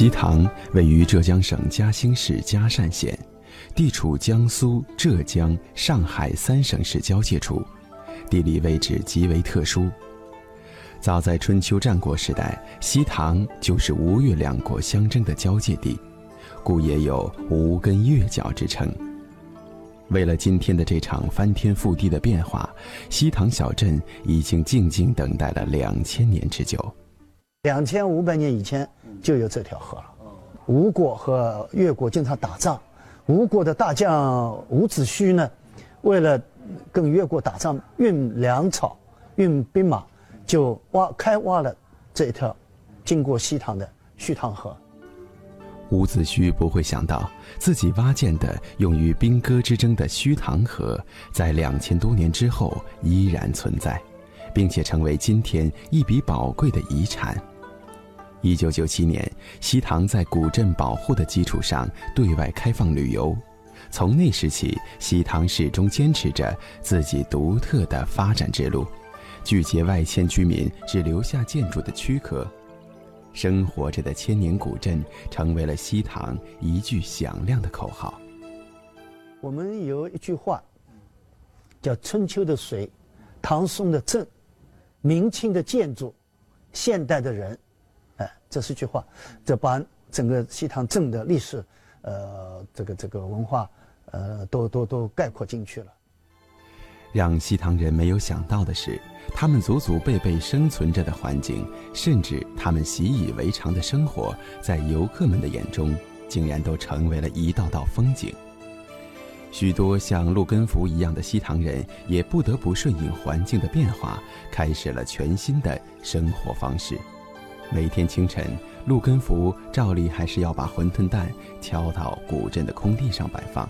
西塘位于浙江省嘉兴市嘉善县，地处江苏、浙江、上海三省市交界处，地理位置极为特殊。早在春秋战国时代，西塘就是吴越两国相争的交界地，故也有“吴根越角”之称。为了今天的这场翻天覆地的变化，西塘小镇已经静静等待了两千年之久。两千五百年以前就有这条河了。吴国和越国经常打仗，吴国的大将伍子胥呢，为了跟越国打仗运粮草、运兵马，就挖开挖了这一条经过西塘的胥塘河。伍子胥不会想到，自己挖建的用于兵戈之争的胥塘河，在两千多年之后依然存在，并且成为今天一笔宝贵的遗产。一九九七年，西塘在古镇保护的基础上对外开放旅游，从那时起，西塘始终坚持着自己独特的发展之路，拒绝外迁居民只留下建筑的躯壳。生活着的千年古镇，成为了西塘一句响亮的口号。我们有一句话，叫“春秋的水，唐宋的镇，明清的建筑，现代的人”，这是句话，这把整个西塘镇的历史，呃，这个这个文化，呃，都都都概括进去了。让西塘人没有想到的是，他们祖祖辈辈生存着的环境，甚至他们习以为常的生活，在游客们的眼中，竟然都成为了一道道风景。许多像陆根福一样的西塘人，也不得不顺应环境的变化，开始了全新的生活方式。每天清晨，陆根福照例还是要把馄饨蛋敲到古镇的空地上摆放。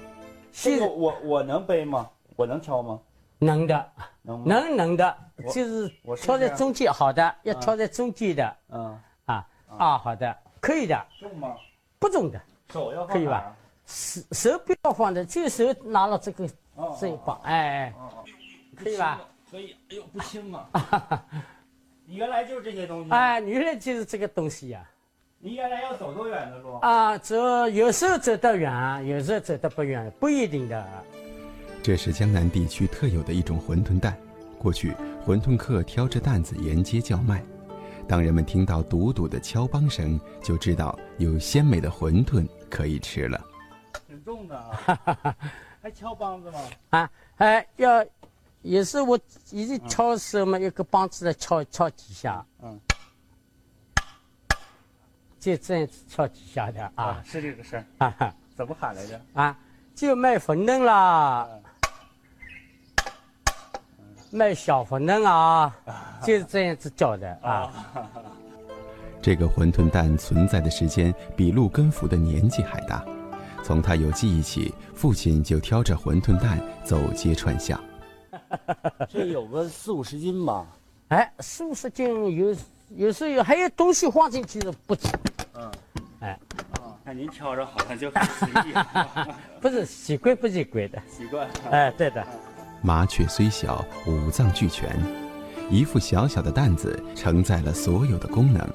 这个我我能背吗？我能敲吗？能的，能能能的，就是挑在中间，好的，要挑在中间的，嗯啊啊，好的，可以的，重吗？不重的，手要可以吧？手手不要放的，就手拿了这个这一把，哎哎，可以吧？可以，哎呦不轻啊！你原来就是这些东西？哎，原来就是这个东西呀。你原来要走多远的路？啊，走有时候走得远，有时候走得不远，不一定的。这是江南地区特有的一种馄饨蛋。过去，馄饨客挑着担子沿街叫卖，当人们听到笃笃的敲梆声，就知道有鲜美的馄饨可以吃了。挺重的啊，还敲梆子吗？啊，哎，要也是我一直敲的时候嘛，一个梆子来敲敲几下，嗯，就这样子敲几下的啊，是这个事哈哈，怎么喊来着？啊，就卖馄饨啦。卖小馄饨啊，就是这样子叫的啊。这个馄饨蛋存在的时间比陆根福的年纪还大，从他有记忆起，父亲就挑着馄饨蛋走街串巷。这有个四五十斤吧？哎，四五十斤有，有时候有还有东西放进去的不止。嗯，哎，哦，看您挑着好像就很随意。不是习惯不习惯的？习惯。哎，对的。麻雀虽小，五脏俱全，一副小小的担子承载了所有的功能。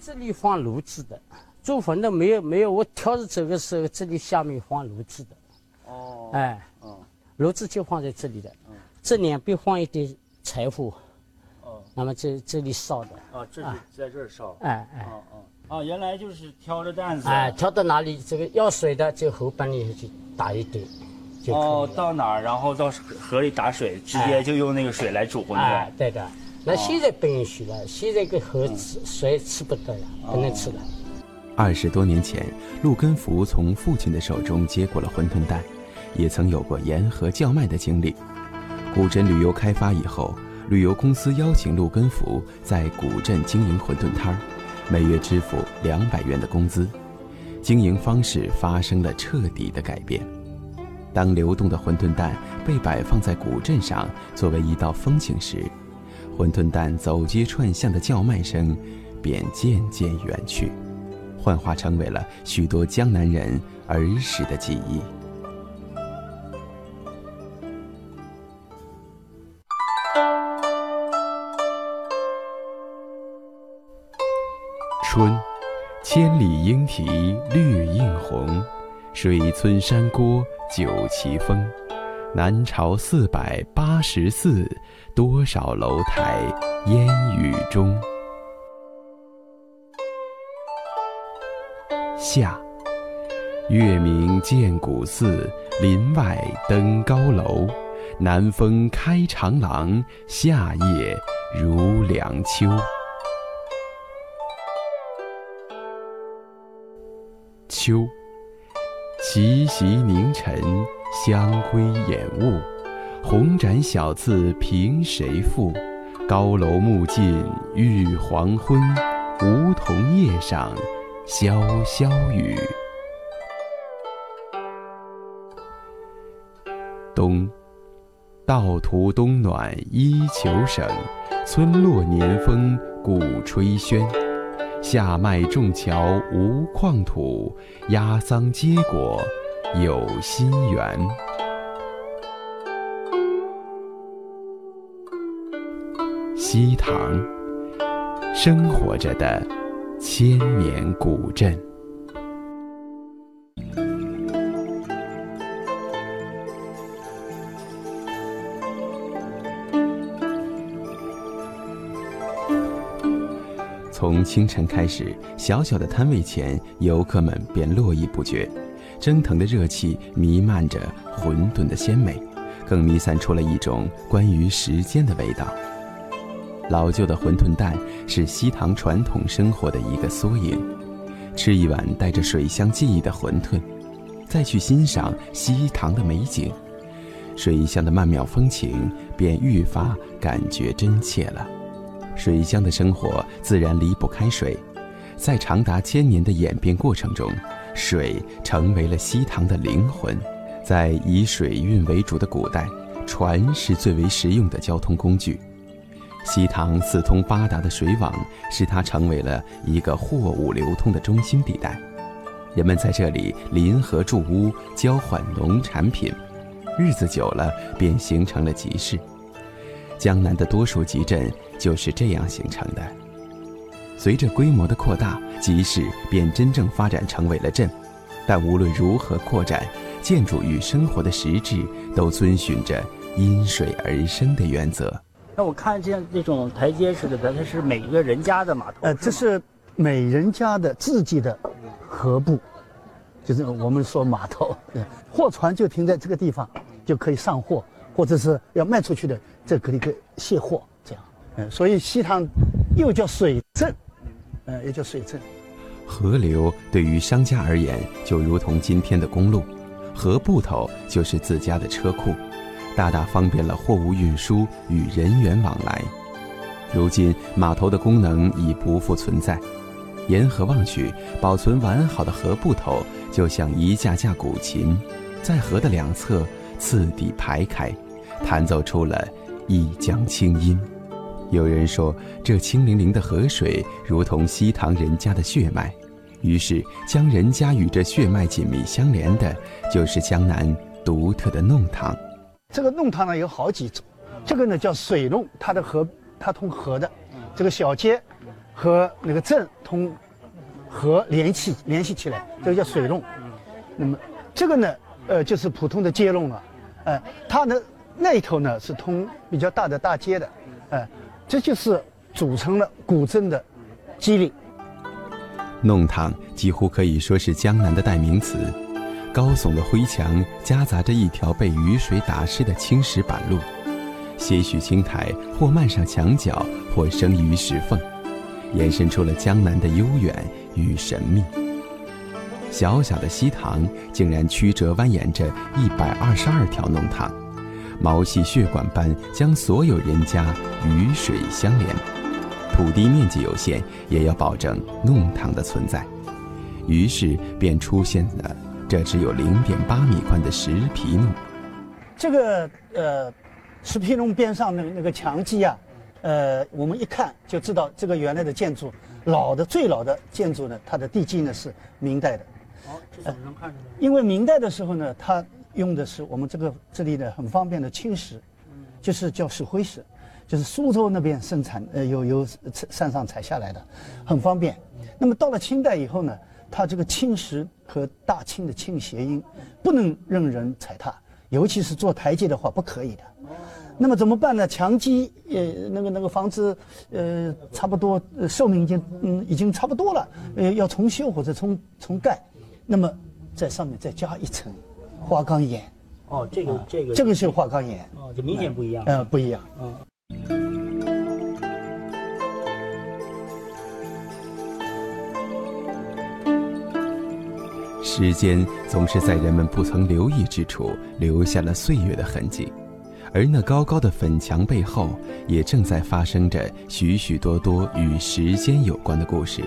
这里放炉子的，做坟的没有没有，我挑着走的时候，这里下面放炉子的。哦。哎。哦。炉子就放在这里的。嗯。这两边放一点柴火。哦。那么这这里烧的。啊，这是在这儿烧。哎哎。哦哦。啊，原来就是挑着担子。哎，挑到哪里，这个要水的就河帮里去打一堆。哦，到哪儿，然后到河里打水，直接就用那个水来煮馄饨。哎，对的。那现在不允许了，现在个河吃水吃不得了，不能吃了。二十多年前，陆根福从父亲的手中接过了馄饨蛋，也曾有过沿河叫卖的经历。古镇旅游开发以后，旅游公司邀请陆根福在古镇经营馄饨摊儿，每月支付两百元的工资，经营方式发生了彻底的改变。当流动的馄饨蛋被摆放在古镇上作为一道风景时，馄饨蛋走街串巷的叫卖声便渐渐远去，幻化成为了许多江南人儿时的记忆。千里莺啼绿映红，水村山郭酒旗风。南朝四百八十寺，多少楼台烟雨中。夏，月明见古寺，林外登高楼。南风开长廊，夏夜如凉秋。秋，奇袭凝尘，香归掩雾。红盏小字凭谁赋？高楼暮尽欲黄昏，梧桐叶上潇潇雨。冬，道途冬暖衣裘省，村落年丰鼓吹喧。下麦种荞无旷土，压桑结果有心园。西塘，生活着的千年古镇。从清晨开始，小小的摊位前，游客们便络绎不绝，蒸腾的热气弥漫着馄饨的鲜美，更弥散出了一种关于时间的味道。老旧的馄饨蛋是西塘传统生活的一个缩影。吃一碗带着水乡记忆的馄饨，再去欣赏西塘的美景，水乡的曼妙风情便愈发感觉真切了。水乡的生活自然离不开水，在长达千年的演变过程中，水成为了西塘的灵魂。在以水运为主的古代，船是最为实用的交通工具。西塘四通八达的水网，使它成为了一个货物流通的中心地带。人们在这里临河筑屋，交换农产品，日子久了便形成了集市。江南的多数集镇就是这样形成的。随着规模的扩大，集市便真正发展成为了镇。但无论如何扩展，建筑与生活的实质都遵循着因水而生的原则。那我看见那种台阶似的，它是每个人家的码头。呃，这是每人家的自己的河埠，就是我们说码头。货船就停在这个地方，就可以上货，或者是要卖出去的，这可以可卸货。这样，嗯，所以西塘又叫水镇，嗯，也叫水镇。河流对于商家而言，就如同今天的公路；河埠头就是自家的车库。大大方便了货物运输与人员往来。如今码头的功能已不复存在，沿河望去，保存完好的河埠头就像一架架古琴，在河的两侧次第排开，弹奏出了一江清音。有人说，这清凌凌的河水如同西塘人家的血脉，于是将人家与这血脉紧密相连的，就是江南独特的弄堂。这个弄堂呢有好几种，这个呢叫水弄，它的河它通河的，这个小街和那个镇通河联系联系起来，这个叫水弄。那么这个呢，呃，就是普通的街弄了，呃，它的那头呢是通比较大的大街的，呃，这就是组成了古镇的机理。弄堂几乎可以说是江南的代名词。高耸的灰墙夹杂着一条被雨水打湿的青石板路，些许青苔或漫上墙角，或生于石缝，延伸出了江南的悠远与神秘。小小的西塘竟然曲折蜿蜒着一百二十二条弄堂，毛细血管般将所有人家与水相连。土地面积有限，也要保证弄堂的存在，于是便出现了。这只有零点八米宽的石皮弄，这个呃，石皮弄边上那那个墙基啊，呃，我们一看就知道这个原来的建筑，老的最老的建筑呢，它的地基呢是明代的。哦，这怎么能看出来？因为明代的时候呢，它用的是我们这个这里的很方便的青石，就是叫石灰石，就是苏州那边生产呃有有山上采下来的，很方便。那么到了清代以后呢，它这个青石和大清的清谐音不能任人踩踏，尤其是做台阶的话不可以的。那么怎么办呢？墙基呃那个那个房子呃差不多呃寿命已经嗯已经差不多了，呃要重修或者重重盖，那么在上面再加一层花岗岩，哦，这个这个这个是花岗岩，哦，这明显不一样。呃不一样。嗯时间总是在人们不曾留意之处留下了岁月的痕迹，而那高高的粉墙背后，也正在发生着许许多多与时间有关的故事。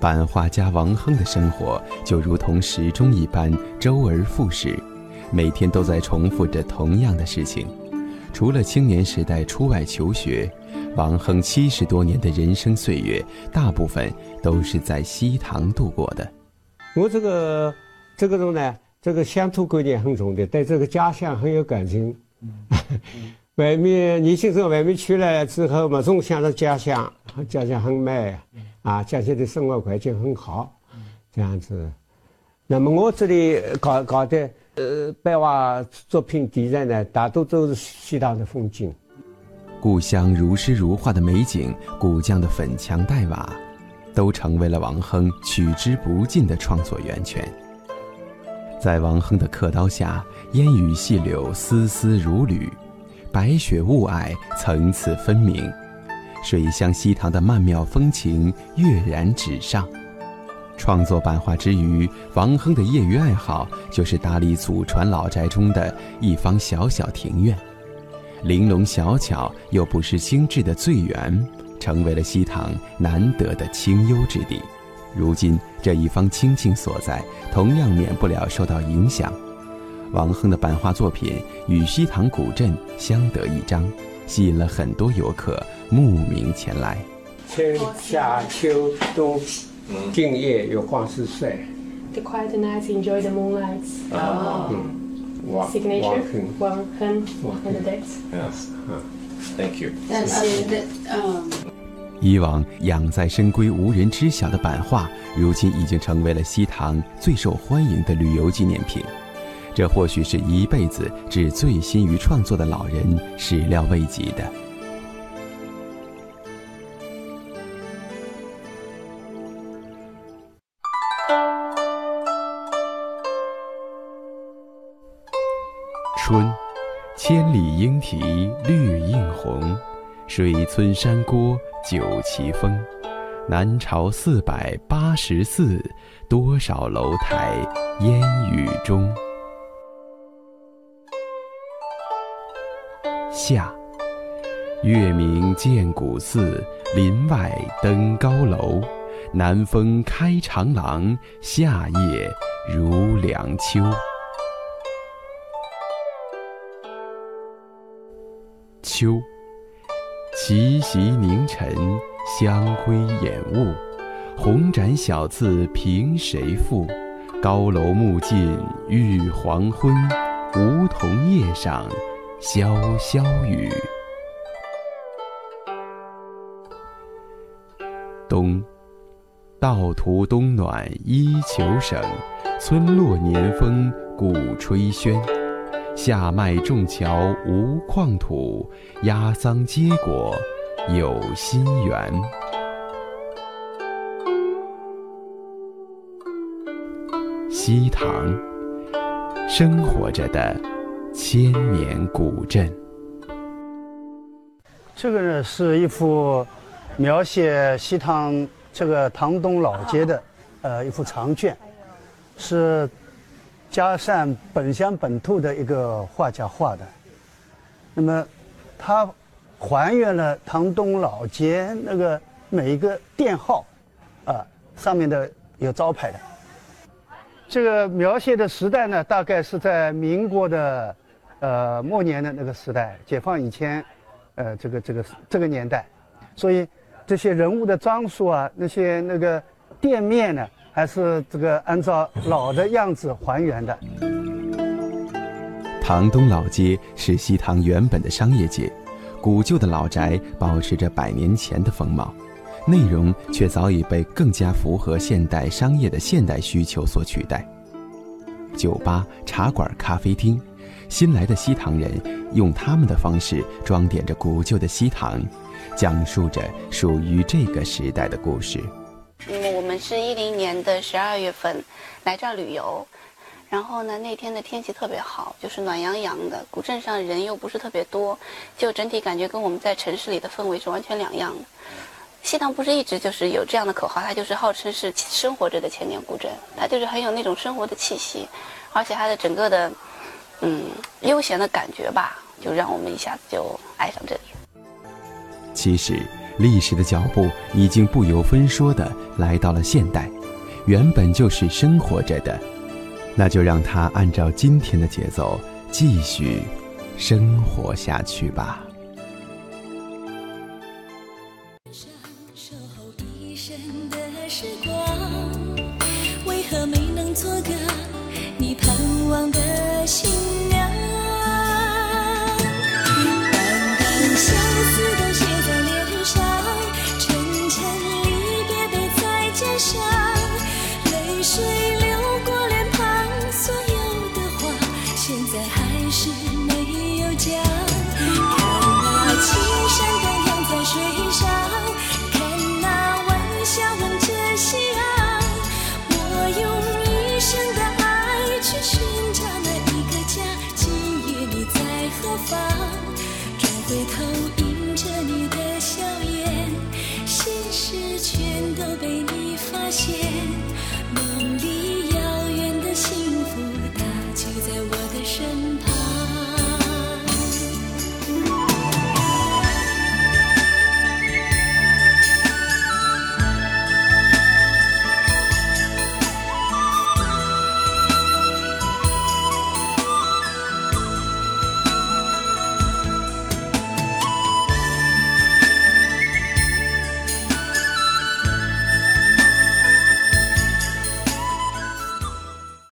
版画家王亨的生活就如同时钟一般，周而复始，每天都在重复着同样的事情。除了青年时代出外求学，王亨七十多年的人生岁月，大部分都是在西塘度过的。我这个这个人呢，这个乡土观念很重的，对这个家乡很有感情。外面年轻人外面去了之后嘛，总想着家乡，家乡很美，啊，家乡的生活环境很好，这样子。那么我这里搞搞的呃版画作品题材呢，大多都是西塘的风景。故乡如诗如画的美景，古江的粉墙黛瓦，都成为了王亨取之不尽的创作源泉。在王亨的刻刀下，烟雨细柳丝丝如缕，白雪雾霭层次分明，水乡西塘的曼妙风情跃然纸上。创作版画之余，王亨的业余爱好就是打理祖传老宅中的一方小小庭院。玲珑小巧又不失精致的醉园，成为了西塘难得的清幽之地。如今这一方清静所在，同样免不了受到影响。王亨的版画作品与西塘古镇相得益彰，吸引了很多游客慕名前来。春夏秋冬，今夜有黄是睡。The quiet nights, enjoy the moonlight. Oh. Signature, Wang Hen, and the dates. Thank you. That's it. That, um, 以往养在深闺无人知晓的版画，如今已经成为了西塘最受欢迎的旅游纪念品。这或许是一辈子只醉心于创作的老人始料未及的。春，千里莺啼绿映红，水村山郭酒旗风。南朝四百八十寺，多少楼台烟雨中。夏，月明见古寺，林外登高楼。南风开长廊，夏夜如凉秋。秋，奇袭凝尘，香辉掩雾。红盏小字凭谁赋？高楼暮尽欲黄昏，梧桐叶上潇潇雨。冬，道途冬暖衣裘省，村落年丰鼓吹喧。夏麦种桥无旷土，压桑结果有心园。西塘，生活着的千年古镇。这个呢是一幅描写西塘这个塘东老街的呃一幅长卷，是嘉善本乡本土的一个画家画的。那么，他还原了塘东老街那个每一个店号，啊上面的有招牌的。这个描写的时代呢，大概是在民国的呃末年的那个时代，解放以前。呃，这个这个这个年代，所以这些人物的装束啊，那些那个店面呢，还是这个按照老的样子还原的。塘东老街是西塘原本的商业街，古旧的老宅保持着百年前的风貌，内容却早已被更加符合现代商业的现代需求所取代。酒吧、茶馆、咖啡厅，新来的西塘人用他们的方式装点着古旧的西塘，讲述着属于这个时代的故事。嗯，我们是一零年的十二月份来这儿旅游，然后呢，那天的天气特别好，就是暖洋洋的。古镇上人又不是特别多，就整体感觉跟我们在城市里的氛围是完全两样的。西塘不是一直就是有这样的口号，它就是号称是生活着的千年古镇，它就是很有那种生活的气息，而且它的整个的嗯悠闲的感觉吧，就让我们一下子就爱上这里。其实，历史的脚步已经不由分说的来到了现代，原本就是生活着的，那就让它按照今天的节奏继续生活下去吧。是。